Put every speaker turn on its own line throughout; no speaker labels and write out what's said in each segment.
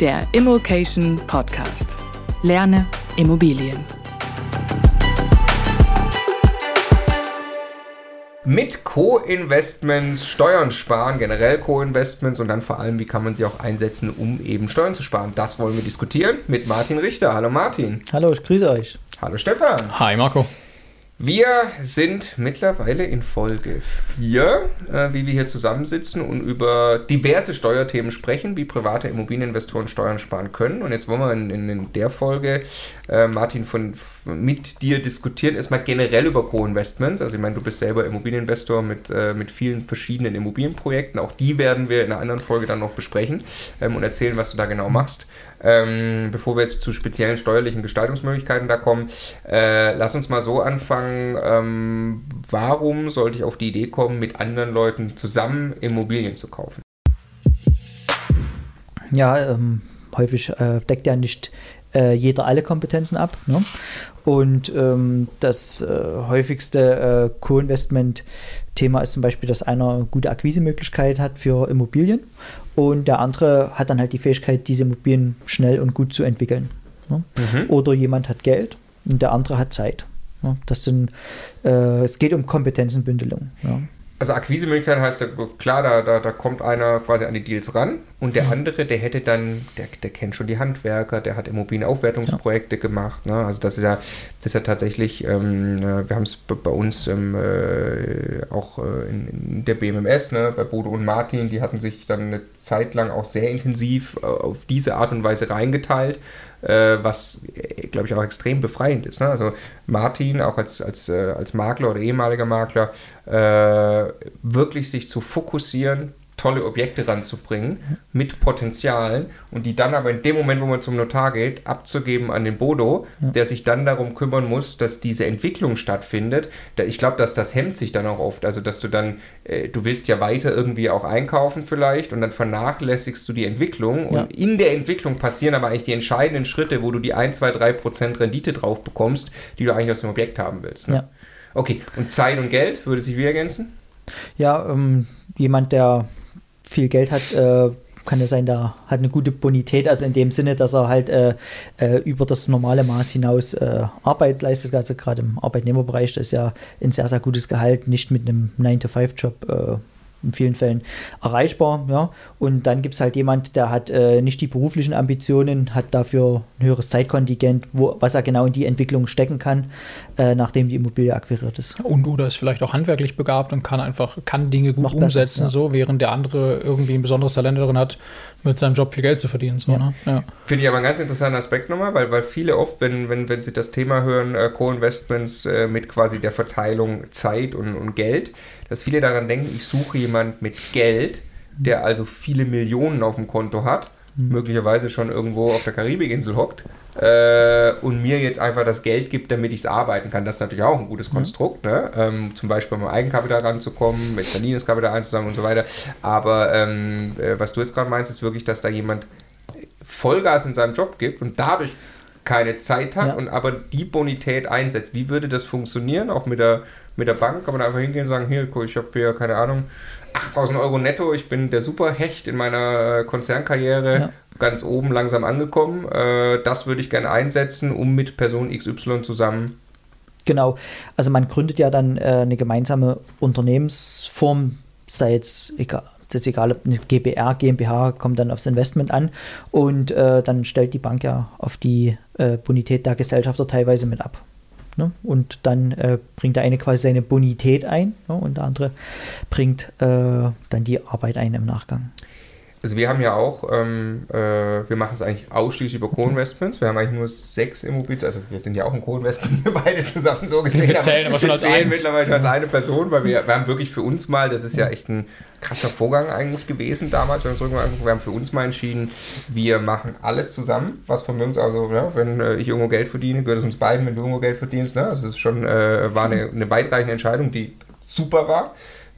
Der Immokation Podcast. Lerne Immobilien.
Mit Co-Investments Steuern sparen, generell Co-Investments und dann vor allem, wie kann man sie auch einsetzen, um eben Steuern zu sparen. Das wollen wir diskutieren mit Martin Richter. Hallo Martin.
Hallo, ich grüße euch.
Hallo Stefan.
Hi Marco.
Wir sind mittlerweile in Folge 4, äh, wie wir hier zusammensitzen und über diverse Steuerthemen sprechen, wie private Immobilieninvestoren Steuern sparen können. Und jetzt wollen wir in, in, der Folge, äh, Martin, von, mit dir diskutieren, erstmal generell über Co-Investments. Also ich meine, du bist selber Immobilieninvestor mit, äh, mit vielen verschiedenen Immobilienprojekten. Auch die werden wir in einer anderen Folge dann noch besprechen ähm, und erzählen, was du da genau machst. Ähm, bevor wir jetzt zu speziellen steuerlichen Gestaltungsmöglichkeiten da kommen, äh, lass uns mal so anfangen. Ähm, warum sollte ich auf die Idee kommen, mit anderen Leuten zusammen Immobilien zu kaufen?
Ja, ähm, häufig äh, deckt ja nicht äh, jeder alle Kompetenzen ab. Ne? Und ähm, das äh, häufigste äh, Co-Investment-Thema ist zum Beispiel, dass einer gute Akquisemöglichkeit hat für Immobilien und der andere hat dann halt die Fähigkeit, diese Immobilien schnell und gut zu entwickeln. Ne? Mhm. Oder jemand hat Geld und der andere hat Zeit. Ne? Das sind, äh, es geht um Kompetenzenbündelung. Ja.
Also Akquisemöglichkeit heißt ja klar, da, da, da kommt einer quasi an die Deals ran und der andere, der hätte dann, der, der kennt schon die Handwerker, der hat Immobilienaufwertungsprojekte ja. gemacht. Ne? Also das ist ja, das ist ja tatsächlich, ähm, äh, wir haben es bei uns ähm, äh, auch äh, in, in, der BMMS, ne? bei Bodo und Martin, die hatten sich dann eine Zeit lang auch sehr intensiv äh, auf diese Art und Weise reingeteilt äh, was, äh, glaube ich, auch extrem befreiend ist. Ne? Also Martin, auch als, als, äh, als Makler oder ehemaliger Makler, äh, wirklich sich zu fokussieren, tolle Objekte ranzubringen mit Potenzialen und die dann aber in dem Moment, wo man zum Notar geht, abzugeben an den Bodo, ja. der sich dann darum kümmern muss, dass diese Entwicklung stattfindet. Ich glaube, dass das hemmt sich dann auch oft. Also, dass du dann, äh, du willst ja weiter irgendwie auch einkaufen vielleicht und dann vernachlässigst du die Entwicklung ja. und in der Entwicklung passieren aber eigentlich die entscheidenden Schritte, wo du die 1, 2, 3 Prozent Rendite drauf bekommst, die du eigentlich aus dem Objekt haben willst. Ne? Ja. Okay, und Zeit und Geld würde sich wie ergänzen?
Ja, ähm, jemand, der viel Geld hat, äh, kann ja sein, der hat eine gute Bonität, also in dem Sinne, dass er halt äh, äh, über das normale Maß hinaus äh, Arbeit leistet. Also gerade im Arbeitnehmerbereich, das ist ja ein sehr, sehr gutes Gehalt, nicht mit einem 9-to-5-Job äh, in vielen Fällen erreichbar. Ja. Und dann gibt es halt jemand, der hat äh, nicht die beruflichen Ambitionen, hat dafür ein höheres Zeitkontingent, wo, was er genau in die Entwicklung stecken kann, äh, nachdem die Immobilie akquiriert ist.
Und oder ist vielleicht auch handwerklich begabt und kann einfach kann Dinge gut Noch umsetzen, besser, ja. so während der andere irgendwie ein besonderes Talent darin hat, mit seinem Job viel Geld zu verdienen. So, ja. Ne?
Ja. Finde ich aber einen ganz interessanten Aspekt nochmal, weil, weil viele oft, wenn, wenn, wenn sie das Thema hören, äh, Co-Investments äh, mit quasi der Verteilung Zeit und, und Geld, dass viele daran denken, ich suche jemanden mit Geld, der also viele Millionen auf dem Konto hat. Möglicherweise schon irgendwo auf der Karibikinsel hockt äh, und mir jetzt einfach das Geld gibt, damit ich es arbeiten kann. Das ist natürlich auch ein gutes. Konstrukt, ne? ähm, zum Beispiel mit Eigenkapital ranzukommen, mit verdientes Kapital einzusammeln und so weiter. Aber ähm, äh, was du jetzt gerade meinst, ist wirklich, dass da jemand Vollgas in seinem Job gibt und dadurch keine Zeit hat ja. und aber die Bonität einsetzt. Wie würde das funktionieren? Auch mit der, mit der Bank kann man einfach hingehen und sagen, hier, cool, ich habe hier, keine Ahnung, 8000 Euro netto, ich bin der Superhecht in meiner Konzernkarriere, ja. ganz oben langsam angekommen. Äh, das würde ich gerne einsetzen, um mit Person XY zusammen.
Genau, also man gründet ja dann äh, eine gemeinsame Unternehmensform, sei es egal, das ist egal, ob eine GBR, GmbH kommt dann aufs Investment an und äh, dann stellt die Bank ja auf die äh, Bonität der Gesellschafter teilweise mit ab. Ne? Und dann äh, bringt der eine quasi seine Bonität ein ne? und der andere bringt äh, dann die Arbeit ein im Nachgang.
Also wir haben ja auch, ähm, äh, wir machen es eigentlich ausschließlich über Co-Investments. Wir haben eigentlich nur sechs Immobilien, also wir sind ja auch ein Co-Investment, beide zusammen so gesehen.
Wir zählen aber schon als
eins. mittlerweile als eine Person, weil wir, wir haben wirklich für uns mal, das ist ja echt ein krasser Vorgang eigentlich gewesen damals, wenn wir uns wir haben für uns mal entschieden, wir machen alles zusammen, was von uns, also ja, wenn äh, ich irgendwo Geld verdiene, gehört es uns beiden, wenn du irgendwo Geld verdienst. Ne? Also es ist schon, äh, war eine, eine weitreichende Entscheidung, die super war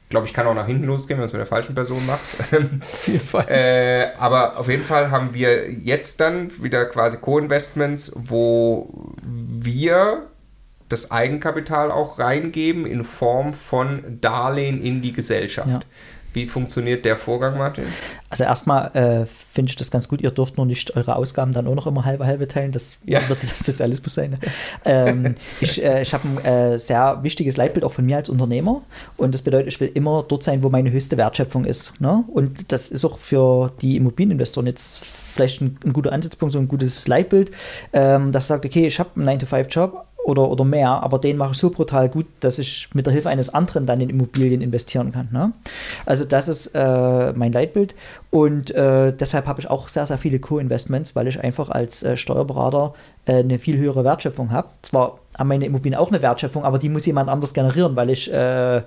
glaube ich, kann auch nach hinten losgehen, wenn man es mit der falschen Person macht. auf jeden Fall. Äh, aber auf jeden Fall haben wir jetzt dann wieder quasi Co-Investments, wo wir das Eigenkapital auch reingeben in Form von Darlehen in die Gesellschaft. Ja. Wie funktioniert der Vorgang, Martin?
Also erstmal äh, finde ich das ganz gut. Ihr dürft nur nicht eure Ausgaben dann auch noch immer halbe halbe teilen. Das ja. wird dann Sozialismus sein. Ne? ähm, ich äh, ich habe ein äh, sehr wichtiges Leitbild auch von mir als Unternehmer. Und das bedeutet, ich will immer dort sein, wo meine höchste Wertschöpfung ist. Ne? Und das ist auch für die Immobilieninvestoren jetzt vielleicht ein, ein guter Ansatzpunkt, so ein gutes Leitbild, ähm, das sagt, okay, ich habe einen 9-to-5-Job, oder, oder mehr, aber den mache ich so brutal gut, dass ich mit der Hilfe eines anderen dann in Immobilien investieren kann. Ne? Also das ist äh, mein Leitbild und äh, deshalb habe ich auch sehr, sehr viele Co-Investments, weil ich einfach als äh, Steuerberater äh, eine viel höhere Wertschöpfung habe. Zwar haben meine Immobilien auch eine Wertschöpfung, aber die muss jemand anders generieren, weil ich äh,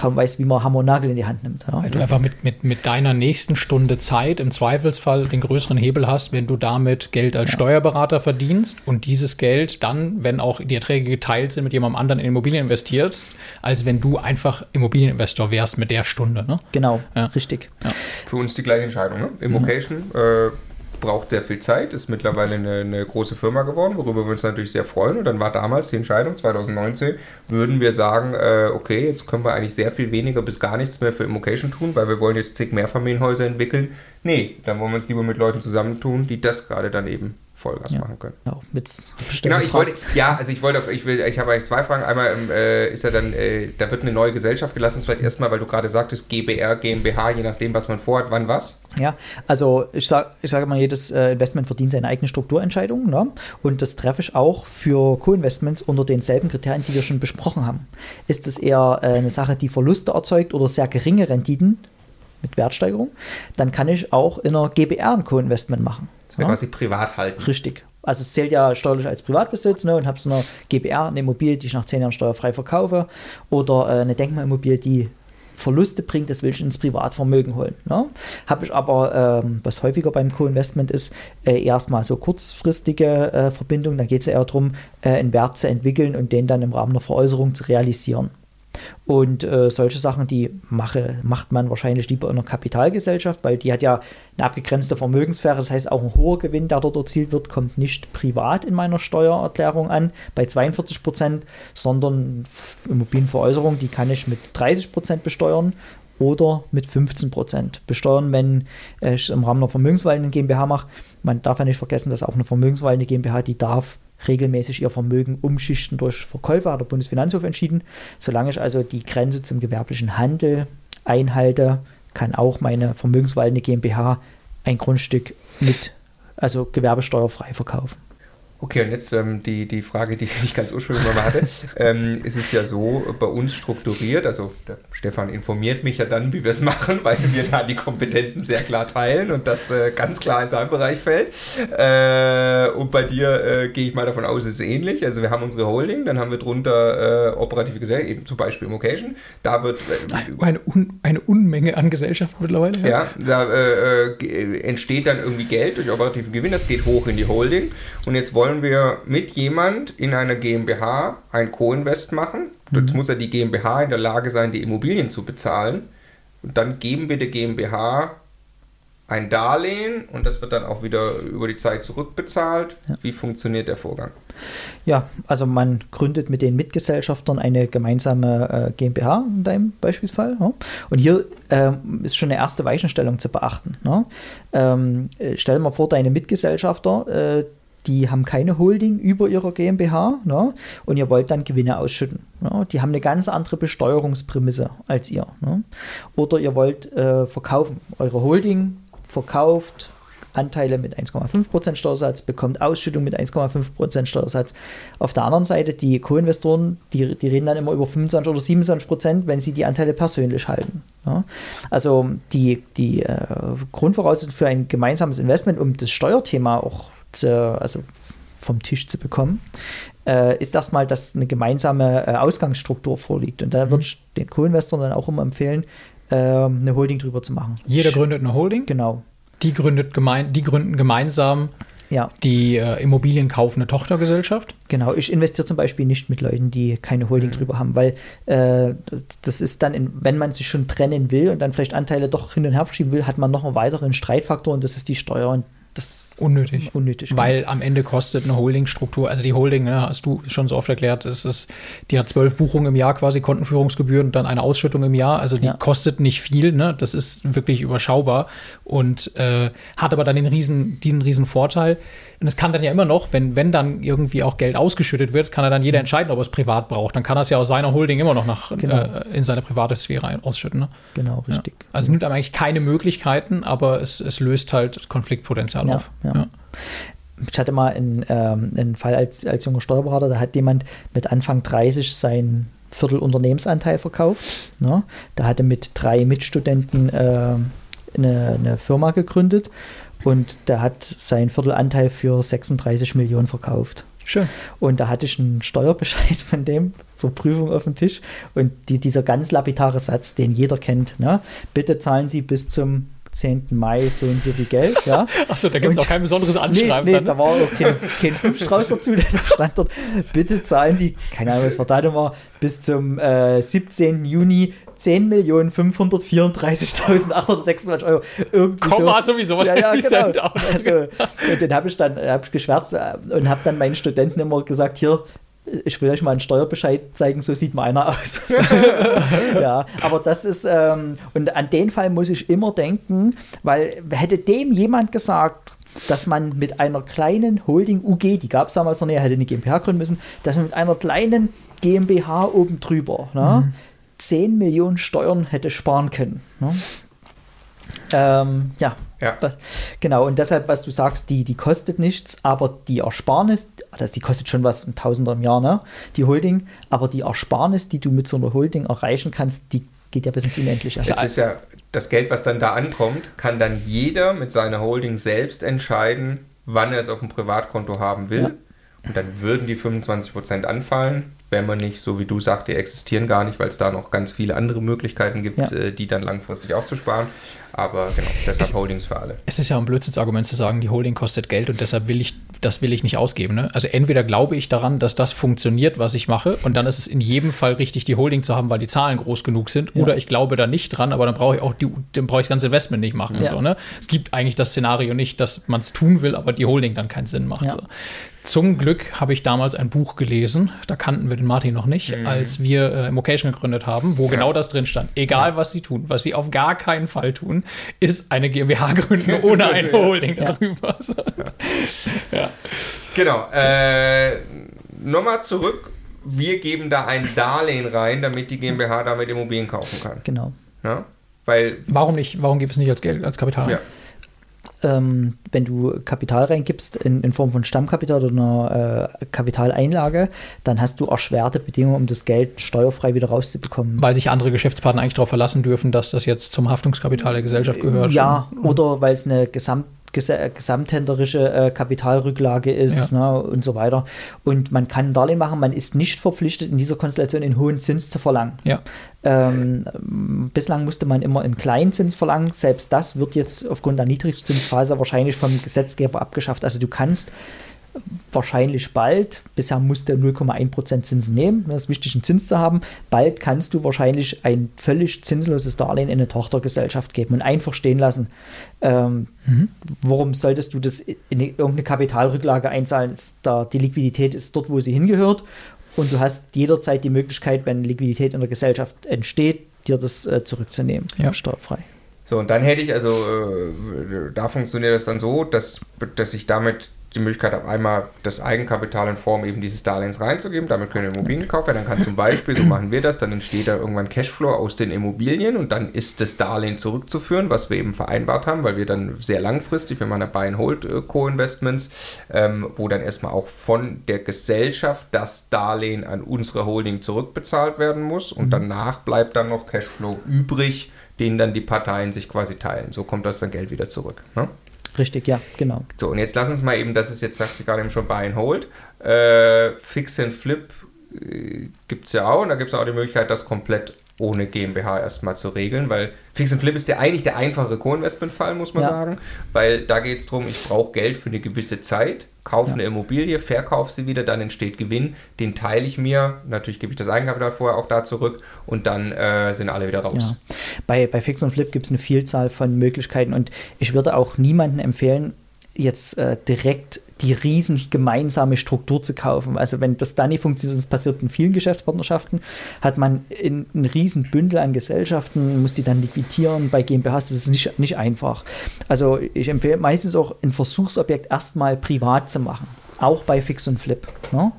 kaum weiß, wie man Hammer und Nagel in die Hand nimmt.
Ja. Weil du einfach mit, mit, mit deiner nächsten Stunde Zeit im Zweifelsfall den größeren Hebel hast, wenn du damit Geld als ja. Steuerberater verdienst und dieses Geld dann, wenn auch die Erträge geteilt sind, mit jemandem anderen in Immobilien investierst, als wenn du einfach Immobilieninvestor wärst mit der Stunde. Ne?
Genau, ja. richtig.
Für uns die gleiche Entscheidung. Ne? Immocation, mhm. äh, braucht sehr viel Zeit, ist mittlerweile eine, eine, große Firma geworden, worüber wir uns natürlich sehr freuen. Und dann war damals die Entscheidung, 2019, würden wir sagen, äh, okay, jetzt können wir eigentlich sehr viel weniger bis gar nichts mehr für Immocation tun, weil wir wollen jetzt zig Mehrfamilienhäuser entwickeln. Nee, dann wollen wir uns lieber mit Leuten zusammentun, die das gerade dann eben Vollgas ja. machen können. Ja, mit genau, ich wollte, ja, also ich wollte, ich will, ich habe eigentlich zwei Fragen. Einmal äh, ist ja dann, äh, da wird eine neue Gesellschaft gelassen. Vielleicht erstmal, weil du gerade sagtest, GBR, GmbH, je nachdem, was man vorhat, wann was.
Ja, also ich sage ich sag mal, jedes äh, Investment verdient seine eigene Strukturentscheidung. Ne? Und das treffe ich auch für Co-Investments unter denselben Kriterien, die wir schon besprochen haben. Ist es eher äh, eine Sache, die Verluste erzeugt oder sehr geringe Renditen mit Wertsteigerung, dann kann ich auch in einer GBR ein Co-Investment machen.
Das wäre ja? quasi privat halten.
Richtig. Also es zählt ja steuerlich als Privatbesitz ne, und habe so eine GBR, eine Immobilie, die ich nach zehn Jahren steuerfrei verkaufe oder äh, eine Denkmalimmobilie, die Verluste bringt, das will ich ins Privatvermögen holen. Ne? Habe ich aber, ähm, was häufiger beim Co-Investment ist, äh, erstmal so kurzfristige äh, Verbindungen. Da geht es ja eher darum, äh, einen Wert zu entwickeln und den dann im Rahmen der Veräußerung zu realisieren. Und äh, solche Sachen, die mache, macht man wahrscheinlich lieber in einer Kapitalgesellschaft, weil die hat ja eine abgegrenzte Vermögenssphäre. Das heißt, auch ein hoher Gewinn, der dort erzielt wird, kommt nicht privat in meiner Steuererklärung an, bei 42 Prozent, sondern Immobilienveräußerung, die kann ich mit 30 Prozent besteuern oder mit 15 Prozent besteuern, wenn ich im Rahmen einer Vermögensverwaltung GmbH mache. Man darf ja nicht vergessen, dass auch eine Vermögensverwaltung GmbH, die darf regelmäßig ihr Vermögen umschichten durch Verkäufer, hat der Bundesfinanzhof entschieden. Solange ich also die Grenze zum gewerblichen Handel einhalte, kann auch meine vermögensverwaltende GmbH ein Grundstück mit, also gewerbesteuerfrei verkaufen.
Okay, und jetzt ähm, die, die Frage, die ich ganz ursprünglich mal hatte. ähm, ist es ja so bei uns strukturiert, also Stefan informiert mich ja dann, wie wir es machen, weil wir da die Kompetenzen sehr klar teilen und das äh, ganz klar in seinen Bereich fällt. Äh, und bei dir äh, gehe ich mal davon aus, es ist ähnlich. Also wir haben unsere Holding, dann haben wir drunter äh, operative Gesellschaft, eben zum Beispiel Mocation. Da wird
äh, eine, Un eine Unmenge an Gesellschaften mittlerweile.
Ja, ja da äh, entsteht dann irgendwie Geld durch operative Gewinn, das geht hoch in die Holding. Und jetzt wollen wollen wir mit jemand in einer GmbH ein Co-Invest machen. Jetzt mhm. muss ja die GmbH in der Lage sein, die Immobilien zu bezahlen. Und dann geben wir der GmbH ein Darlehen und das wird dann auch wieder über die Zeit zurückbezahlt. Ja. Wie funktioniert der Vorgang?
Ja, also man gründet mit den Mitgesellschaftern eine gemeinsame äh, GmbH in deinem Beispielsfall. Ja. Und hier ähm, ist schon eine erste Weichenstellung zu beachten. Ne? Ähm, äh, stell dir mal vor, deine Mitgesellschafter, äh, die haben keine Holding über ihrer GmbH ne? und ihr wollt dann Gewinne ausschütten. Ne? Die haben eine ganz andere Besteuerungsprämisse als ihr. Ne? Oder ihr wollt äh, verkaufen. Eure Holding verkauft Anteile mit 1,5% Steuersatz, bekommt Ausschüttung mit 1,5% Steuersatz. Auf der anderen Seite, die Co-Investoren, die, die reden dann immer über 25 oder 27%, wenn sie die Anteile persönlich halten. Ja? Also die, die äh, Grundvoraussetzung für ein gemeinsames Investment, um das Steuerthema auch zu, also vom Tisch zu bekommen, äh, ist erstmal, dass eine gemeinsame äh, Ausgangsstruktur vorliegt. Und da mhm. würde ich den Co-Investoren dann auch immer empfehlen, äh, eine Holding drüber zu machen.
Jeder gründet eine Holding?
Genau.
Die, gründet gemein, die gründen gemeinsam
ja.
die äh, Immobilien kaufende Tochtergesellschaft?
Genau, ich investiere zum Beispiel nicht mit Leuten, die keine Holding mhm. drüber haben, weil äh, das ist dann, in, wenn man sich schon trennen will und dann vielleicht Anteile doch hin und her verschieben will, hat man noch einen weiteren Streitfaktor und das ist die Steuer. Und das
unnötig.
Unnötig.
Weil am Ende kostet eine Holdingstruktur, also die Holding, ne, hast du schon so oft erklärt, ist, ist, die hat zwölf Buchungen im Jahr quasi, Kontenführungsgebühren und dann eine Ausschüttung im Jahr. Also die ja. kostet nicht viel, ne? Das ist wirklich überschaubar und äh, hat aber dann den riesen, diesen riesen Vorteil. Und es kann dann ja immer noch, wenn, wenn dann irgendwie auch Geld ausgeschüttet wird, kann er dann jeder mhm. entscheiden, ob er es privat braucht. Dann kann er es ja aus seiner Holding immer noch nach, genau. äh, in seine private Sphäre ausschütten. Ne?
Genau, richtig. Ja.
Also es nimmt einem eigentlich keine Möglichkeiten, aber es, es löst halt Konfliktpotenzial
ja,
auf.
Ja. Ich hatte mal einen, ähm, einen Fall als, als junger Steuerberater, da hat jemand mit Anfang 30 sein Viertel Unternehmensanteil verkauft. Ne? Da hatte mit drei Mitstudenten äh, eine, eine Firma gegründet und der hat seinen Viertelanteil für 36 Millionen verkauft.
Schön.
Und da hatte ich einen Steuerbescheid von dem zur Prüfung auf dem Tisch. Und die, dieser ganz lapidare Satz, den jeder kennt, ne? bitte zahlen Sie bis zum 10. Mai so und so viel Geld. Ja.
Achso, da gibt es auch kein besonderes Anschreiben.
Nee, nee da war auch kein, kein Prüfstrauß dazu. Da stand dort, bitte zahlen Sie, keine Ahnung, was das Datum war, bis zum äh, 17. Juni 10.534.826 Euro.
Irgendwie Komma so. sowieso.
Ja, ja, genau. Also, und den habe ich dann hab ich geschwärzt äh, und habe dann meinen Studenten immer gesagt, hier, ich will euch mal einen Steuerbescheid zeigen, so sieht meiner aus. ja, aber das ist, ähm, und an den Fall muss ich immer denken, weil hätte dem jemand gesagt, dass man mit einer kleinen Holding UG, die gab es damals noch nicht, hätte eine GmbH gründen müssen, dass man mit einer kleinen GmbH oben drüber ne, mhm. 10 Millionen Steuern hätte sparen können. Ne? Ähm, ja,
ja.
Das, genau. Und deshalb, was du sagst, die, die kostet nichts, aber die Ersparnis, also die kostet schon was, ein Tausender im Jahr, ne? Die Holding, aber die Ersparnis, die du mit so einer Holding erreichen kannst, die geht ja bis ins Unendliche.
Also das ist ja das Geld, was dann da ankommt, kann dann jeder mit seiner Holding selbst entscheiden, wann er es auf dem Privatkonto haben will. Ja. Und dann würden die 25% anfallen wenn man nicht, so wie du sagst, die existieren gar nicht, weil es da noch ganz viele andere Möglichkeiten gibt, ja. äh, die dann langfristig auch zu sparen. Aber genau, deshalb es, Holdings für alle.
Es ist ja ein Blödsinnsargument zu sagen, die Holding kostet Geld und deshalb will ich, das will ich nicht ausgeben. Ne? Also entweder glaube ich daran, dass das funktioniert, was ich mache, und dann ist es in jedem Fall richtig, die Holding zu haben, weil die Zahlen groß genug sind, ja. oder ich glaube da nicht dran, aber dann brauche ich auch die, dann brauche ich das ganze Investment nicht machen. Ja. So, ne? Es gibt eigentlich das Szenario nicht, dass man es tun will, aber die Holding dann keinen Sinn macht. So. Zum Glück habe ich damals ein Buch gelesen, da kannten wir den Martin noch nicht, mhm. als wir äh, Immocation gegründet haben, wo ja. genau das drin stand. Egal, was sie tun, was sie auf gar keinen Fall tun, ist eine GmbH gründen ohne eine Holding ja. darüber.
ja. Genau. Äh, Nochmal zurück. Wir geben da ein Darlehen rein, damit die GmbH damit Immobilien kaufen kann.
Genau.
Ja? Weil,
warum nicht? Warum gibt es nicht als Geld, als Kapital? Ja
ähm, wenn du Kapital reingibst in, in, Form von Stammkapital oder einer äh, Kapitaleinlage, dann hast du erschwerte Bedingungen, um das Geld steuerfrei wieder rauszubekommen.
Weil sich andere Geschäftspartner eigentlich darauf verlassen dürfen, dass das jetzt zum Haftungskapital der Gesellschaft gehört.
Ja, oder weil es eine Gesamt gesamthänderische äh, Kapitalrücklage ist ja. ne, und so weiter. Und man kann ein Darlehen machen, man ist nicht verpflichtet, in dieser Konstellation einen hohen Zins zu verlangen.
Ja.
Ähm, bislang musste man immer einen kleinen Zins verlangen. Selbst das wird jetzt aufgrund der Niedrigzinsphase wahrscheinlich vom Gesetzgeber abgeschafft. Also du kannst wahrscheinlich bald, bisher musste 0,1% Zinsen nehmen, das ist wichtig, einen Zins zu haben, bald kannst du wahrscheinlich ein völlig zinsloses Darlehen in eine Tochtergesellschaft geben und einfach stehen lassen. Ähm, mhm. Warum solltest du das in irgendeine Kapitalrücklage einzahlen? Da, die Liquidität ist dort, wo sie hingehört und du hast jederzeit die Möglichkeit, wenn Liquidität in der Gesellschaft entsteht, dir das äh, zurückzunehmen,
ja.
steuerfrei.
So, und dann hätte ich, also äh, da funktioniert das dann so, dass, dass ich damit die Möglichkeit habe, einmal das Eigenkapital in Form eben dieses Darlehens reinzugeben. Damit können Immobilien gekauft werden. Dann kann zum Beispiel, so machen wir das, dann entsteht da irgendwann Cashflow aus den Immobilien und dann ist das Darlehen zurückzuführen, was wir eben vereinbart haben, weil wir dann sehr langfristig, wir machen ja Buy-and-Hold-Co-Investments, ähm, wo dann erstmal auch von der Gesellschaft das Darlehen an unsere Holding zurückbezahlt werden muss und mhm. danach bleibt dann noch Cashflow übrig, den dann die Parteien sich quasi teilen. So kommt das dann Geld wieder zurück. Ne?
Richtig, ja, genau.
So, und jetzt lass uns mal eben, das ist jetzt, sagte ich gerade eben schon, Buy and Hold. Äh, Fix and Flip äh, gibt es ja auch und da gibt es auch die Möglichkeit, das komplett ohne GmbH erstmal zu regeln, weil Fix and Flip ist ja eigentlich der einfache Co-Investment-Fall, muss man ja. sagen, weil da geht es darum, ich brauche Geld für eine gewisse Zeit, kaufe ja. eine Immobilie, verkaufe sie wieder, dann entsteht Gewinn, den teile ich mir, natürlich gebe ich das Eigenkapital vorher auch da zurück und dann äh, sind alle wieder raus.
Ja. Bei, bei Fix und Flip gibt es eine Vielzahl von Möglichkeiten und ich würde auch niemandem empfehlen, jetzt äh, direkt die riesen gemeinsame Struktur zu kaufen. Also wenn das dann nicht funktioniert, das passiert in vielen Geschäftspartnerschaften, hat man in, ein riesen Bündel an Gesellschaften, muss die dann liquidieren bei GmbHs, das ist nicht, nicht einfach. Also ich empfehle meistens auch ein Versuchsobjekt erstmal privat zu machen, auch bei Fix und Flip. Ne?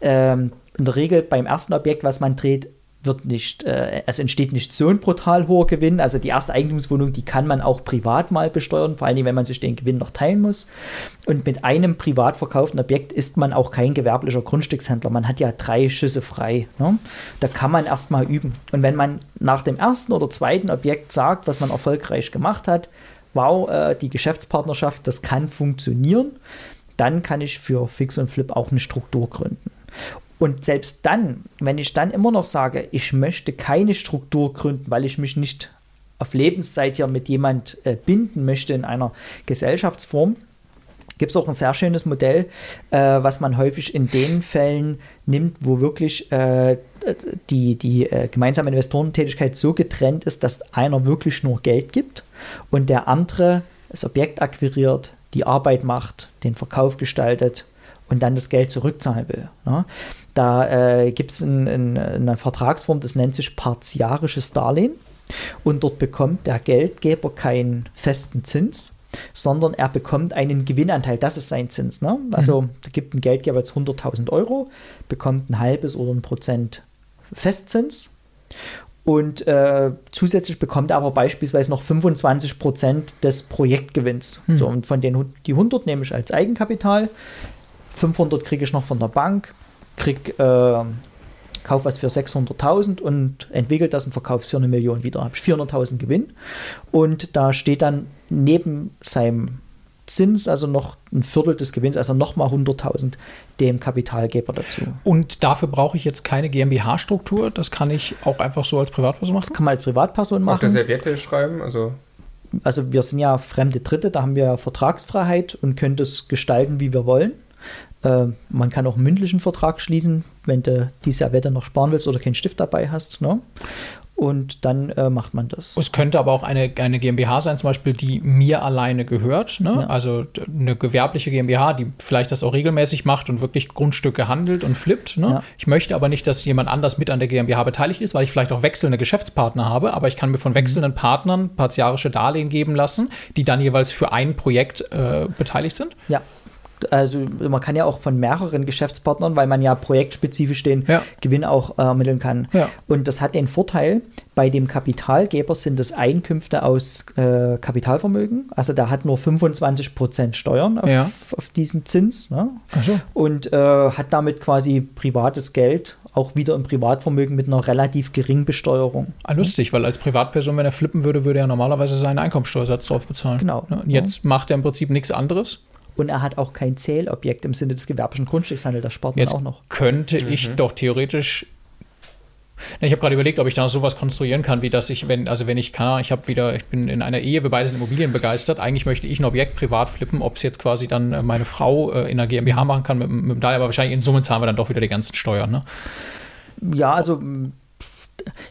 Ähm, in der Regel beim ersten Objekt, was man dreht, wird nicht, äh, es entsteht nicht so ein brutal hoher Gewinn. Also die erste Eigentumswohnung, die kann man auch privat mal besteuern, vor allem wenn man sich den Gewinn noch teilen muss. Und mit einem privat verkauften Objekt ist man auch kein gewerblicher Grundstückshändler. Man hat ja drei Schüsse frei. Ne? Da kann man erstmal üben. Und wenn man nach dem ersten oder zweiten Objekt sagt, was man erfolgreich gemacht hat, wow, äh, die Geschäftspartnerschaft, das kann funktionieren, dann kann ich für Fix und Flip auch eine Struktur gründen. Und selbst dann, wenn ich dann immer noch sage, ich möchte keine Struktur gründen, weil ich mich nicht auf Lebenszeit hier mit jemand äh, binden möchte in einer Gesellschaftsform, gibt es auch ein sehr schönes Modell, äh, was man häufig in den Fällen nimmt, wo wirklich äh, die, die äh, gemeinsame Investorentätigkeit so getrennt ist, dass einer wirklich nur Geld gibt und der andere das Objekt akquiriert, die Arbeit macht, den Verkauf gestaltet und dann das Geld zurückzahlen will. Ne? Da äh, gibt es ein, ein, eine Vertragsform, das nennt sich partiarisches Darlehen. Und dort bekommt der Geldgeber keinen festen Zins, sondern er bekommt einen Gewinnanteil. Das ist sein Zins. Ne? Also mhm. da gibt ein Geldgeber jetzt 100.000 Euro, bekommt ein halbes oder ein Prozent Festzins. Und äh, zusätzlich bekommt er aber beispielsweise noch 25 Prozent des Projektgewinns. Mhm. So, und von den die 100 nehme ich als Eigenkapital, 500 kriege ich noch von der Bank, krieg, äh, kauf was für 600.000 und entwickelt das und verkauft es für eine Million wieder. Habe ich 400.000 Gewinn und da steht dann neben seinem Zins, also noch ein Viertel des Gewinns, also nochmal 100.000 dem Kapitalgeber dazu.
Und dafür brauche ich jetzt keine GmbH-Struktur, das kann ich auch einfach so als Privatperson machen?
Das kann man als Privatperson machen. Auch
der Serviette schreiben, also
also wir sind ja fremde Dritte, da haben wir Vertragsfreiheit und können das gestalten, wie wir wollen. Äh, man kann auch einen mündlichen Vertrag schließen, wenn du die Servette noch sparen willst oder keinen Stift dabei hast. Ne? und dann äh, macht man das.
Es könnte aber auch eine, eine GmbH sein, zum Beispiel, die mir alleine gehört. Ne?
Ja.
Also eine gewerbliche GmbH, die vielleicht das auch regelmäßig macht und wirklich Grundstücke handelt und flippt. Ne?
Ja.
Ich möchte aber nicht, dass jemand anders mit an der GmbH beteiligt ist, weil ich vielleicht auch wechselnde Geschäftspartner habe, aber ich kann mir von wechselnden Partnern partiarische Darlehen geben lassen, die dann jeweils für ein Projekt äh, beteiligt sind.
Ja. Also man kann ja auch von mehreren Geschäftspartnern, weil man ja projektspezifisch den
Ja.
Gewinn auch äh, ermitteln kann.
Ja.
Und das hat den Vorteil, bei dem Kapitalgeber sind es Einkünfte aus äh, Kapitalvermögen. Also der hat nur 25% Steuern auf,
Ja.
auf diesen Zins. Ne?
So.
Und äh, hat damit quasi privates Geld auch wieder im Privatvermögen mit einer relativ geringen Besteuerung.
Ah, lustig, weil als Privatperson, wenn er flippen würde, würde er normalerweise seinen Einkommensteuersatz drauf bezahlen.
Genau.
Und jetzt macht er im Prinzip nichts anderes.
Und er hat auch kein Zählobjekt im Sinne des gewerblichen Grundstückshandels. Das spart man
Jetzt
auch noch.
könnte ich doch theoretisch. Ich habe gerade überlegt, ob ich da noch sowas konstruieren kann, wie dass ich, wenn, also wenn ich kann, ich habe wieder, ich bin in einer Ehe, wir beide sind Immobilien begeistert. Eigentlich möchte ich ein Objekt privat flippen, ob es jetzt quasi dann äh, meine Frau äh, in einer GmbH machen kann mit, mit dem aber wahrscheinlich in Summe zahlen wir dann doch wieder die ganzen Steuern. Ne?
Ja, also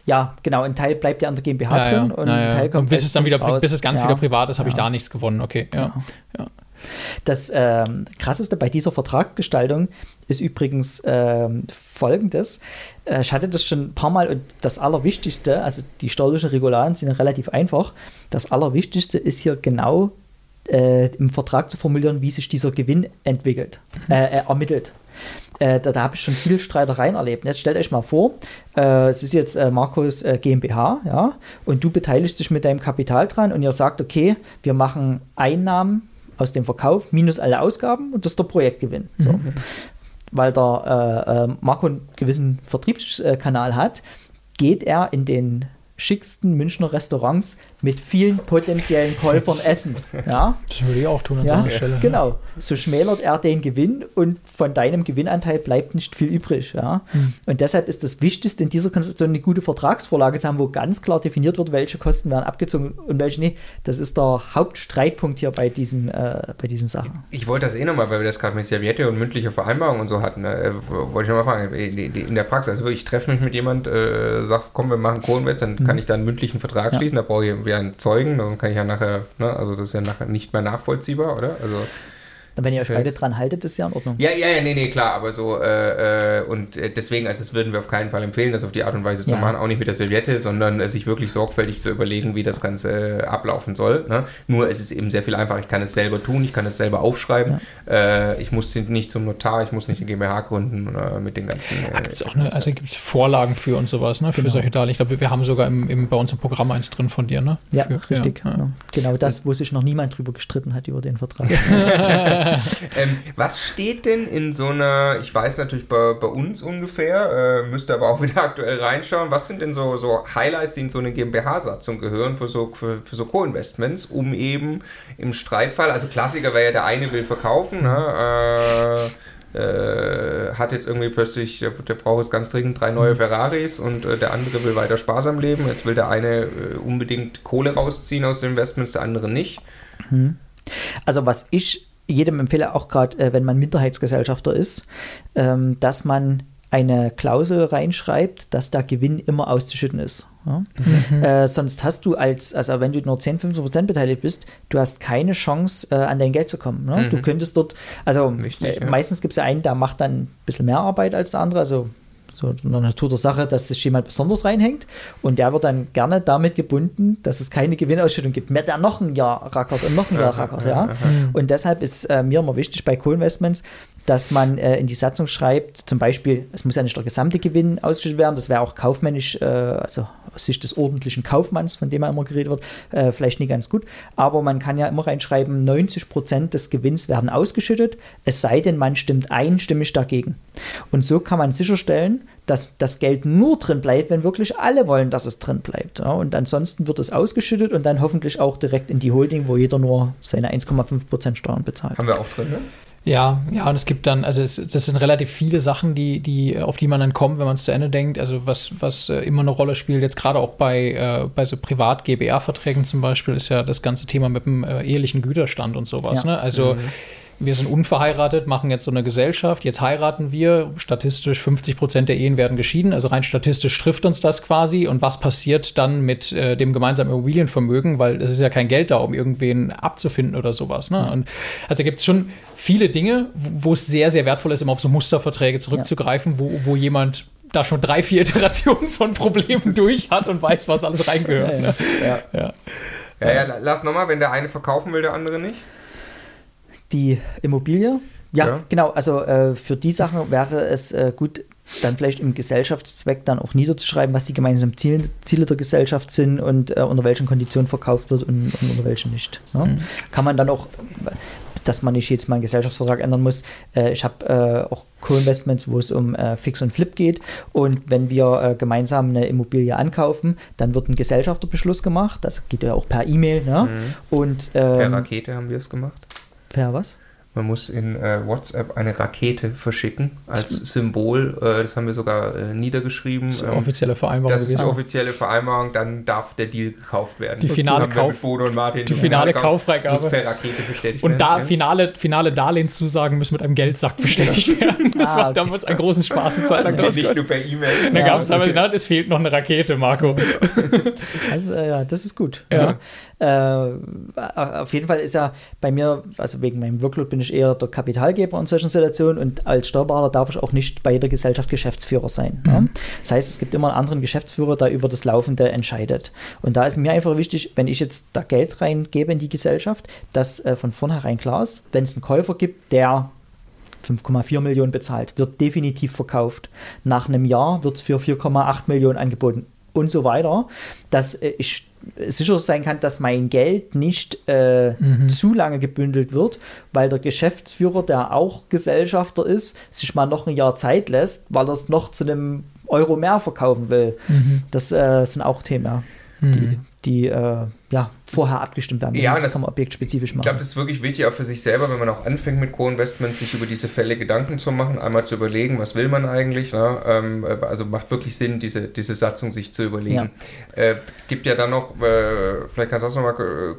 ja, genau, ein Teil bleibt ja an der GmbH
Ja, ja,
drin und
ja,
ein
ja.
Teil kommt
und bis es dann wieder,
raus.
bis es ganz
ja.
wieder privat ist, habe ich
ja.
da nichts gewonnen. Okay, ja.
Das ähm, krasseste bei dieser Vertragsgestaltung ist übrigens ähm, folgendes. Äh, ich hatte das schon ein paar Mal und das Allerwichtigste, also die steuerlichen Regularien sind relativ einfach. Das Allerwichtigste ist hier genau äh, im Vertrag zu formulieren, wie sich dieser Gewinn entwickelt, äh, äh, ermittelt. Äh, da da habe ich schon viel Streitereien erlebt. Jetzt stellt euch mal vor, äh, es ist jetzt äh, Markus äh, GmbH, ja, und du beteiligst dich mit deinem Kapital dran und ihr sagt, okay, wir machen Einnahmen aus dem Verkauf minus alle Ausgaben und das ist der Projektgewinn. So. Weil der äh, äh, Marco einen gewissen Vertriebskanal hat, geht er in den schicksten Münchner Restaurants mit vielen potenziellen Käufern essen. Ja,
Das würde ich auch tun an
ja,
seiner Stelle.
genau. So schmälert er den Gewinn und von deinem Gewinnanteil bleibt nicht viel übrig. Ja?
Hm.
Und deshalb ist das Wichtigste in dieser Konstellation eine gute Vertragsvorlage zu haben, wo ganz klar definiert wird, welche Kosten werden abgezogen und welche nicht. Das ist der Hauptstreitpunkt hier bei diesen, äh, bei diesen Sachen.
Ich wollte das eh nochmal, weil wir das gerade mit Serviette und mündliche Vereinbarung und so hatten. äh, wollte ich nochmal fragen, äh, in der Praxis, also ich treffe mich mit jemand, äh, sage, komm, wir machen Co-Invest, dann kann ich da einen mündlichen Vertrag
Ja.
schließen, da brauche ich einen Zeugen, sonst kann ich ja nachher, ne, also das ist ja nachher nicht mehr nachvollziehbar, oder? Also
Wenn ihr euch beide dran haltet, ist ja in Ordnung.
Ja, ja, ja, nee, nee, klar, aber so, äh, äh, und äh, deswegen, also das würden wir auf keinen Fall empfehlen, das auf die Art und Weise zu
Ja.
machen, auch nicht mit der Serviette, sondern äh, sich wirklich sorgfältig zu überlegen, wie das Ganze äh, ablaufen soll. Ne? Nur es ist eben sehr viel einfacher, ich kann es selber tun, ich kann es selber aufschreiben, äh, ich muss nicht zum Notar, ich muss nicht eine GmbH gründen oder mit den ganzen... Äh,
Da gibt es auch eine, also gibt's Vorlagen für und sowas, ne? Für
Genau.
solche Darlehen. Ich glaube, wir, wir haben sogar im, im, bei uns im Programm eins drin von dir, ne?
Ja,
für,
richtig.
Ja, ja.
Ja. Genau das, wo sich noch niemand drüber gestritten hat über den Vertrag.
Ähm, was steht denn in so einer, ich weiß natürlich bei, bei uns ungefähr, äh, müsste aber auch wieder aktuell reinschauen, was sind denn so, so Highlights, die in so eine GmbH-Satzung gehören für so, für, für so Co-Investments, um eben im Streitfall, also Klassiker wäre ja, der eine will verkaufen, ne, äh, äh, hat jetzt irgendwie plötzlich, der, der braucht jetzt ganz dringend drei neue Ferraris und äh, der andere will weiter sparsam leben. Jetzt will der eine äh, unbedingt Kohle rausziehen aus den Investments, der andere nicht.
Also was ich jedem empfehle, auch gerade äh, wenn man Minderheitsgesellschafter ist, ähm, dass man eine Klausel reinschreibt, dass der Gewinn immer auszuschütten ist. Ja? Äh, sonst hast du als, also wenn du nur 10, 15 Prozent beteiligt bist, du hast keine Chance, äh, an dein Geld zu kommen. Ne? Du könntest dort, also
Wichtig,
äh,
ja.
meistens gibt es ja einen, der macht dann ein bisschen mehr Arbeit als der andere, also so in der Natur der Sache, dass sich jemand besonders reinhängt und der wird dann gerne damit gebunden, dass es keine Gewinnausschüttung gibt. Mehr der noch ein Jahr rackert und noch ein Jahr rackert, ja. Und deshalb ist äh, mir immer wichtig bei Co-Investments, dass man äh, in die Satzung schreibt, zum Beispiel, es muss ja nicht der gesamte Gewinn ausgeschüttet werden, das wäre auch kaufmännisch, äh, also aus Sicht des ordentlichen Kaufmanns, von dem ja immer geredet wird, äh, vielleicht nicht ganz gut. Aber man kann ja immer reinschreiben, 90 Prozent des Gewinns werden ausgeschüttet, es sei denn, man stimmt einstimmig dagegen. Und so kann man sicherstellen, dass das Geld nur drin bleibt, wenn wirklich alle wollen, dass es drin bleibt. Ja, und ansonsten wird es ausgeschüttet und dann hoffentlich auch direkt in die Holding, wo jeder nur seine 1,5 Prozent Steuern bezahlt.
Haben wir auch drin, ne?
Ja, ja, und es gibt dann, also es, das sind relativ viele Sachen, die, die, auf die man dann kommt, wenn man es zu Ende denkt. Also was, was äh, immer eine Rolle spielt, jetzt gerade auch bei, äh, bei so Privat-GBR-Verträgen zum Beispiel, ist ja das ganze Thema mit dem äh, ehelichen Güterstand und sowas.
Ja.
Ne? Also wir sind unverheiratet, machen jetzt so eine Gesellschaft, jetzt heiraten wir, statistisch 50 Prozent der Ehen werden geschieden, also rein statistisch trifft uns das quasi. Und was passiert dann mit äh, dem gemeinsamen Immobilienvermögen? Weil es ist ja kein Geld da, um irgendwen abzufinden oder sowas. Ne? Und also gibt es schon viele Dinge, wo es sehr, sehr wertvoll ist, immer auf so Musterverträge zurückzugreifen, ja. wo, wo jemand da schon drei, vier Iterationen von Problemen durch hat und weiß, was alles reingehört. Ne?
Ja, ja. ja. ja lass nochmal, wenn der eine verkaufen will, der andere nicht.
Die Immobilie? Ja, ja. genau. Also äh, für die Sachen wäre es äh, gut, dann vielleicht im Gesellschaftszweck dann auch niederzuschreiben, was die gemeinsamen Ziele, Ziele der Gesellschaft sind und äh, unter welchen Konditionen verkauft wird und, und unter welchen nicht. Ne? Mhm. Kann man dann auch, dass man nicht jetzt mal einen Gesellschaftsvertrag ändern muss. Äh, ich habe äh, auch Co-Investments, wo es um äh, Fix und Flip geht. Und wenn wir gemeinsam eine Immobilie ankaufen, dann wird ein Gesellschafterbeschluss gemacht. Das geht ja auch per E-Mail. Ne? Mhm. Und, ähm,
per Rakete haben wir es gemacht.
Per was?
Man muss in äh, WhatsApp eine Rakete verschicken als Symbol. Äh, das haben wir sogar äh, niedergeschrieben. Das
ist eine ähm, offizielle Vereinbarung.
Das ist eine offizielle Vereinbarung. Dann darf der Deal gekauft werden.
Die finale, Kauf,
Martin,
die finale Kauffreigabe
muss per Rakete bestätigt
und werden. Und da finale, finale Darlehenszusagen müssen mit einem Geldsack bestätigt werden. Das ah, war okay. damals einen großen Spaß eine Zeit.
Also nicht nur per E-Mail.
Da gab es damals, na, es fehlt noch eine Rakete, Marco.
Also, ja, das ist gut. Ja. Äh, auf jeden Fall ist ja bei mir, also wegen meinem Workload bin ich eher der Kapitalgeber in solchen Situationen und als Steuerberater darf ich auch nicht bei der Gesellschaft Geschäftsführer sein. Mhm. Ja? Das heißt, es gibt immer einen anderen Geschäftsführer, der über das Laufende entscheidet. Und da ist mir einfach wichtig, wenn ich jetzt da Geld reingebe in die Gesellschaft, dass äh, von vornherein klar ist, wenn es einen Käufer gibt, der 5,4 Millionen bezahlt, wird definitiv verkauft. Nach einem Jahr wird es für 4,8 Millionen angeboten und so weiter, dass äh, ich sicher sein kann, dass mein Geld nicht äh, mhm. zu lange gebündelt wird, weil der Geschäftsführer, der auch Gesellschafter ist, sich mal noch ein Jahr Zeit lässt, weil er es noch zu einem Euro mehr verkaufen will. Mhm. Das äh, sind auch Themen, mhm. die, die äh, ja, vorher abgestimmt werden.
Ja, das, das, kann man objektspezifisch machen. Ich glaube, das ist wirklich wichtig auch für sich selber, wenn man auch anfängt mit Co-Investments, sich über diese Fälle Gedanken zu machen, einmal zu überlegen, was will man eigentlich. Ne? Ähm, also macht wirklich Sinn, diese, diese Satzung sich zu überlegen. Ja. Äh, gibt ja dann noch, äh, vielleicht kannst du das nochmal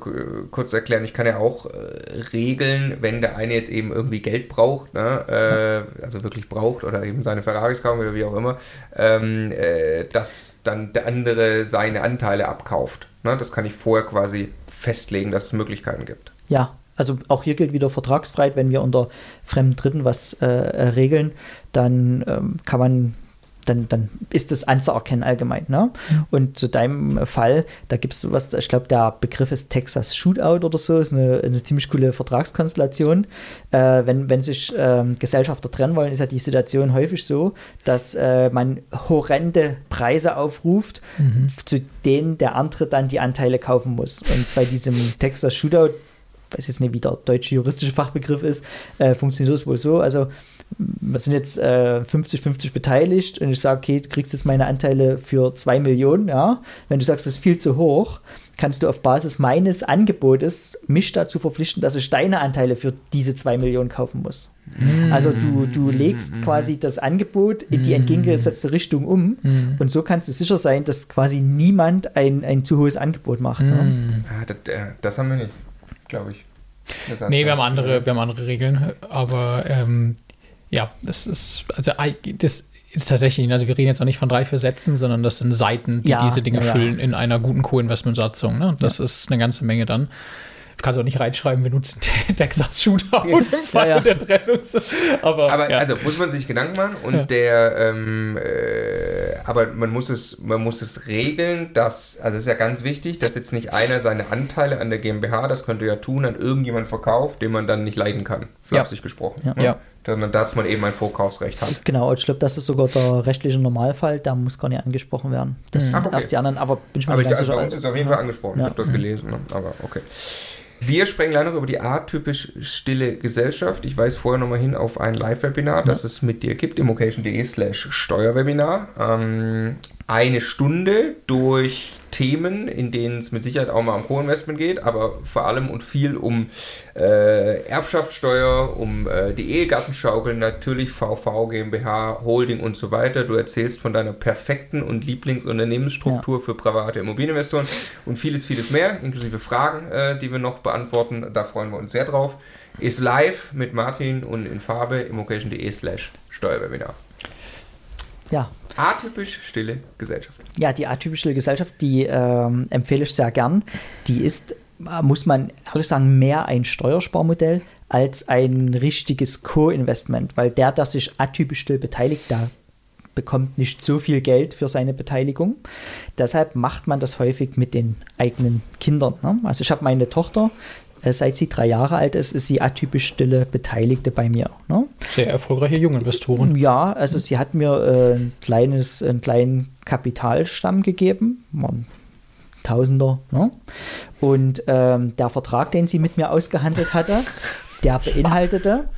kurz erklären, ich kann ja auch äh, regeln, wenn der eine jetzt eben irgendwie Geld braucht, ne? Äh, also wirklich braucht oder eben seine Ferraris kaufen oder wie auch immer, ähm, äh, dass dann der andere seine Anteile abkauft. Ne? Das kann ich vorher quasi festlegen, dass es Möglichkeiten gibt.
Ja, also auch hier gilt wieder Vertragsfreiheit, wenn wir unter fremden Dritten was äh, regeln, dann ähm, kann man dann, dann ist das anzuerkennen allgemein. Ne? Mhm. Und zu deinem Fall, da gibt es sowas, ich glaube, der Begriff ist Texas Shootout oder so, ist eine, eine ziemlich coole Vertragskonstellation. Äh, wenn, wenn sich äh, Gesellschafter trennen wollen, ist ja die Situation häufig so, dass äh, man horrende Preise aufruft, mhm. zu denen der andere dann die Anteile kaufen muss. Und bei diesem Texas Shootout weiß jetzt nicht, wie der deutsche juristische Fachbegriff ist, äh, funktioniert das wohl so. Also wir sind jetzt 50-50 äh, beteiligt und ich sage, okay, du kriegst jetzt meine Anteile für 2 Millionen, ja. Wenn du sagst, das ist viel zu hoch, kannst du auf Basis meines Angebotes mich dazu verpflichten, dass ich deine Anteile für diese 2 Millionen kaufen muss. Mm. Also du, du legst mm. quasi das Angebot in die entgegengesetzte Richtung um mm. und so kannst du sicher sein, dass quasi niemand ein, ein zu hohes Angebot macht. Ne?
Ja, das, das haben wir nicht, glaube ich.
Nee, wir haben andere, wir haben andere Regeln, aber ähm, ja, das ist, also das ist tatsächlich, also wir reden jetzt auch nicht von drei, vier Sätzen, sondern das sind Seiten, die ja, diese Dinge ja, füllen in einer guten Co-Investment-Satzung. Ne? Das ja. ist eine ganze Menge dann. Du kannst auch nicht reinschreiben, wir nutzen Texas Shootout im Fall ja, ja. der Trennung.
Aber, aber ja. also muss man sich Gedanken machen und der, ähm, äh, aber man muss es, man muss es regeln, dass, also es ist ja ganz wichtig, dass jetzt nicht einer seine Anteile an der GmbH, das könnte ja tun, an irgendjemand verkauft, den man dann nicht leiden kann, flapsig gesprochen.
Ja.
Sondern dass man eben ein Vorkaufsrecht hat.
Genau, ich glaube, das ist sogar der rechtliche Normalfall, da muss gar nicht angesprochen werden. Das mhm. sind erst die anderen, aber
bin ich mir aber nicht ganz sicher. Bei uns ist auf jeden Fall angesprochen, ich habe das gelesen, ne? aber okay. Wir sprechen gleich noch über die atypisch stille Gesellschaft. Ich weise vorher nochmal hin auf ein Live-Webinar, das es mit dir gibt, immocation.de slash Steuerwebinar. Ähm, eine Stunde durch Themen, in denen es mit Sicherheit auch mal um Co-Investment geht, aber vor allem und viel um äh, Erbschaftssteuer, um äh, die Ehegattenschaukel, natürlich VV, GmbH, Holding und so weiter. Du erzählst von deiner perfekten und Lieblingsunternehmensstruktur ja. für private Immobilieninvestoren und vieles, vieles mehr, inklusive Fragen, äh, die wir noch beantworten. Da freuen wir uns sehr drauf. Ist live mit Martin und in Farbe immocation.de slash Steuerwebinar.
Ja.
Atypisch stille Gesellschaft.
Ja, die atypisch stille Gesellschaft, die ähm, empfehle ich sehr gern. Die ist, äh, muss man ehrlich sagen, mehr ein Steuersparmodell als ein richtiges Co-Investment, weil der, der sich atypisch still beteiligt, da bekommt nicht so viel Geld für seine Beteiligung. Deshalb macht man das häufig mit den eigenen Kindern. Ne? Also ich habe meine Tochter, seit sie drei Jahre alt ist, ist sie atypisch stille Beteiligte bei mir. Ne?
Sehr erfolgreiche Junginvestoren.
Ja, also sie hat mir äh, ein kleines, einen kleinen Kapitalstamm gegeben, man, Tausender. Ne? Und ähm, der Vertrag, den sie mit mir ausgehandelt hatte, der beinhaltete,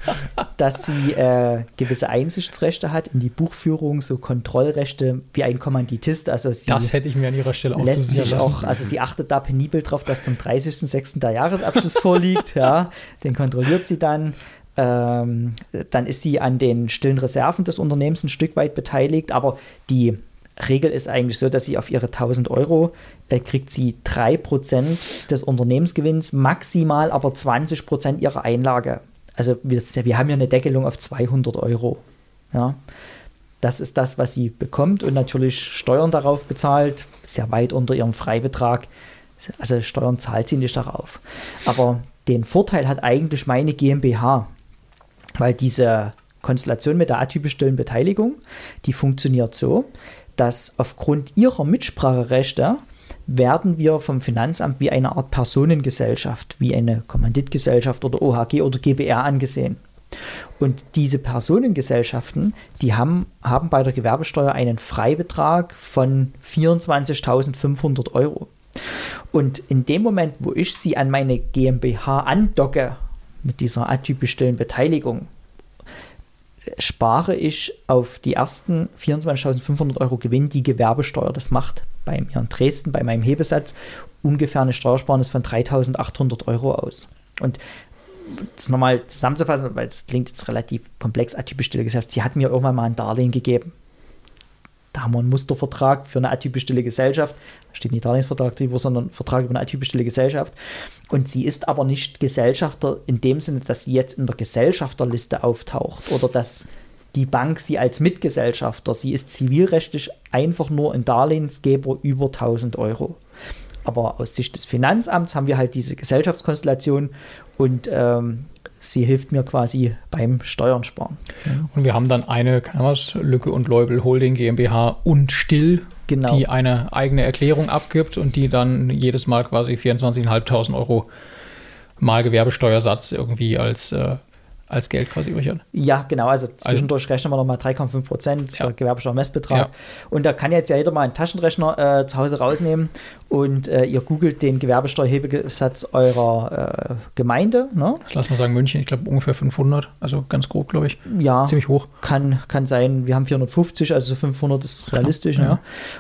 dass sie äh, gewisse Einsichtsrechte hat in die Buchführung, so Kontrollrechte wie ein Kommanditist. Also sie
das hätte ich mir an ihrer Stelle auch
lässt sich lassen. auch, Also sie achtet da penibel drauf, dass zum 30.06. der Jahresabschluss vorliegt. Ja, den kontrolliert sie dann. Ähm, dann ist sie an den stillen Reserven des Unternehmens ein Stück weit beteiligt, aber die Regel ist eigentlich so, dass sie auf ihre 1000 Euro äh, kriegt sie 3% des Unternehmensgewinns, maximal aber 20% ihrer Einlage. Also wir, wir haben ja eine Deckelung auf 200 Euro. Ja. Das ist das, was sie bekommt und natürlich Steuern darauf bezahlt, sehr weit unter ihrem Freibetrag. Also Steuern zahlt sie nicht darauf. Aber den Vorteil hat eigentlich meine GmbH, weil diese Konstellation mit der atypisch stillen Beteiligung, die funktioniert so, dass aufgrund ihrer Mitspracherechte werden wir vom Finanzamt wie eine Art Personengesellschaft, wie eine Kommanditgesellschaft oder OHG oder GBR angesehen. Und diese Personengesellschaften, die haben, haben bei der Gewerbesteuer einen Freibetrag von 24.500 Euro. Und in dem Moment, wo ich sie an meine GmbH andocke, mit dieser atypisch stillen Beteiligung, spare ich auf die ersten 24.500 Euro Gewinn die Gewerbesteuer. Das macht bei mir in Dresden, bei meinem Hebesatz, ungefähr eine Steuersparnis von 3.800 Euro aus. Und das nochmal zusammenzufassen, weil es klingt jetzt relativ komplex, atypisch stille Gesellschaft, sie hat mir irgendwann mal ein Darlehen gegeben. Da haben wir einen Mustervertrag für eine atypisch stille Gesellschaft. Da steht nicht Darlehensvertrag drüber, sondern Vertrag über eine atypisch stille Gesellschaft. Und sie ist aber nicht Gesellschafter in dem Sinne, dass sie jetzt in der Gesellschafterliste auftaucht oder dass die Bank sie als Mitgesellschafter. Sie ist zivilrechtlich einfach nur ein Darlehensgeber über 1000 Euro. Aber aus Sicht des Finanzamts haben wir halt diese Gesellschaftskonstellation und ähm, sie hilft mir quasi beim Steuern sparen.
Und wir haben dann eine was, Lücke und Leubel Holding GmbH und Still, genau. die eine eigene Erklärung abgibt und die dann jedes Mal quasi 24.500 Euro mal Gewerbesteuersatz irgendwie als äh, als Geld quasi übrig hat.
Ja, genau. Also, also zwischendurch also, rechnen wir nochmal 3,5 Prozent ja. der Gewerbesteuermessbetrag. Ja. Und da kann jetzt ja jeder mal einen Taschenrechner äh, zu Hause rausnehmen und äh, ihr googelt den Gewerbesteuerhebesatz eurer äh, Gemeinde. Ne?
Lass mal sagen München, ich glaube ungefähr 500, also ganz grob, glaube ich.
Ja. Ziemlich hoch. Kann, kann sein, wir haben 450, also 500 ist realistisch. Ja. ja.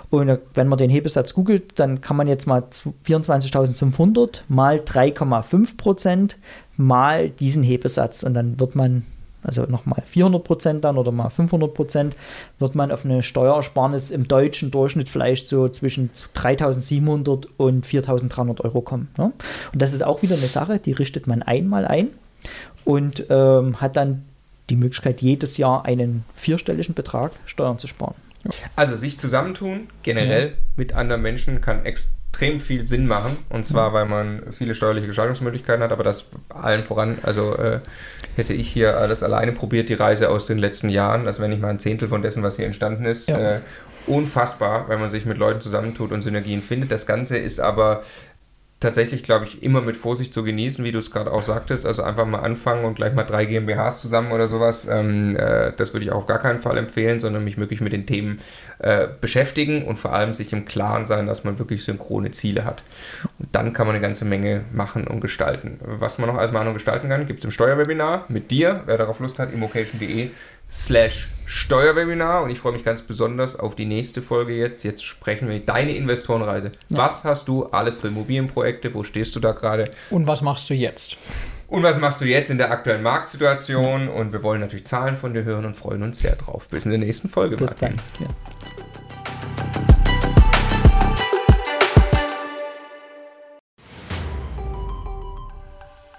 Und äh, wenn man den Hebesatz googelt, dann kann man jetzt mal 24.500 mal 3,5 Prozent mal diesen Hebesatz und dann wird man, also nochmal 400 Prozent dann oder mal 500 Prozent, wird man auf eine Steuersparnis im deutschen Durchschnitt vielleicht so zwischen 3700 und 4300 Euro kommen. Ne? Und das ist auch wieder eine Sache, die richtet man einmal ein und ähm, hat dann die Möglichkeit, jedes Jahr einen vierstelligen Betrag Steuern zu sparen.
Also sich zusammentun, generell ja. mit anderen Menschen, kann extrem extrem viel Sinn machen. Und zwar, weil man viele steuerliche Gestaltungsmöglichkeiten hat, aber das allen voran, also äh, hätte ich hier alles alleine probiert, die Reise aus den letzten Jahren, das wäre nicht mal ein Zehntel von dessen, was hier entstanden ist. Ja. Äh, unfassbar, wenn man sich mit Leuten zusammentut und Synergien findet. Das Ganze ist aber tatsächlich, glaube ich, immer mit Vorsicht zu genießen, wie du es gerade auch sagtest. Also einfach mal anfangen und gleich mal drei GmbHs zusammen oder sowas. Ähm, äh, das würde ich auch auf gar keinen Fall empfehlen, sondern mich wirklich mit den Themen äh, beschäftigen und vor allem sich im Klaren sein, dass man wirklich synchrone Ziele hat. Und dann kann man eine ganze Menge machen und gestalten. Was man noch als Meinung gestalten kann, gibt es im Steuerwebinar mit dir. Wer darauf Lust hat, immocation.de slash Steuerwebinar und ich freue mich ganz besonders auf die nächste Folge jetzt. Jetzt sprechen wir deine Investorenreise. Ja. Was hast du alles für Immobilienprojekte? Wo stehst du da gerade?
Und was machst du jetzt?
Und was machst du jetzt in der aktuellen Marktsituation? Und wir wollen natürlich Zahlen von dir hören und freuen uns sehr drauf. Bis in der nächsten Folge.
Bis Martin. dann. Ja.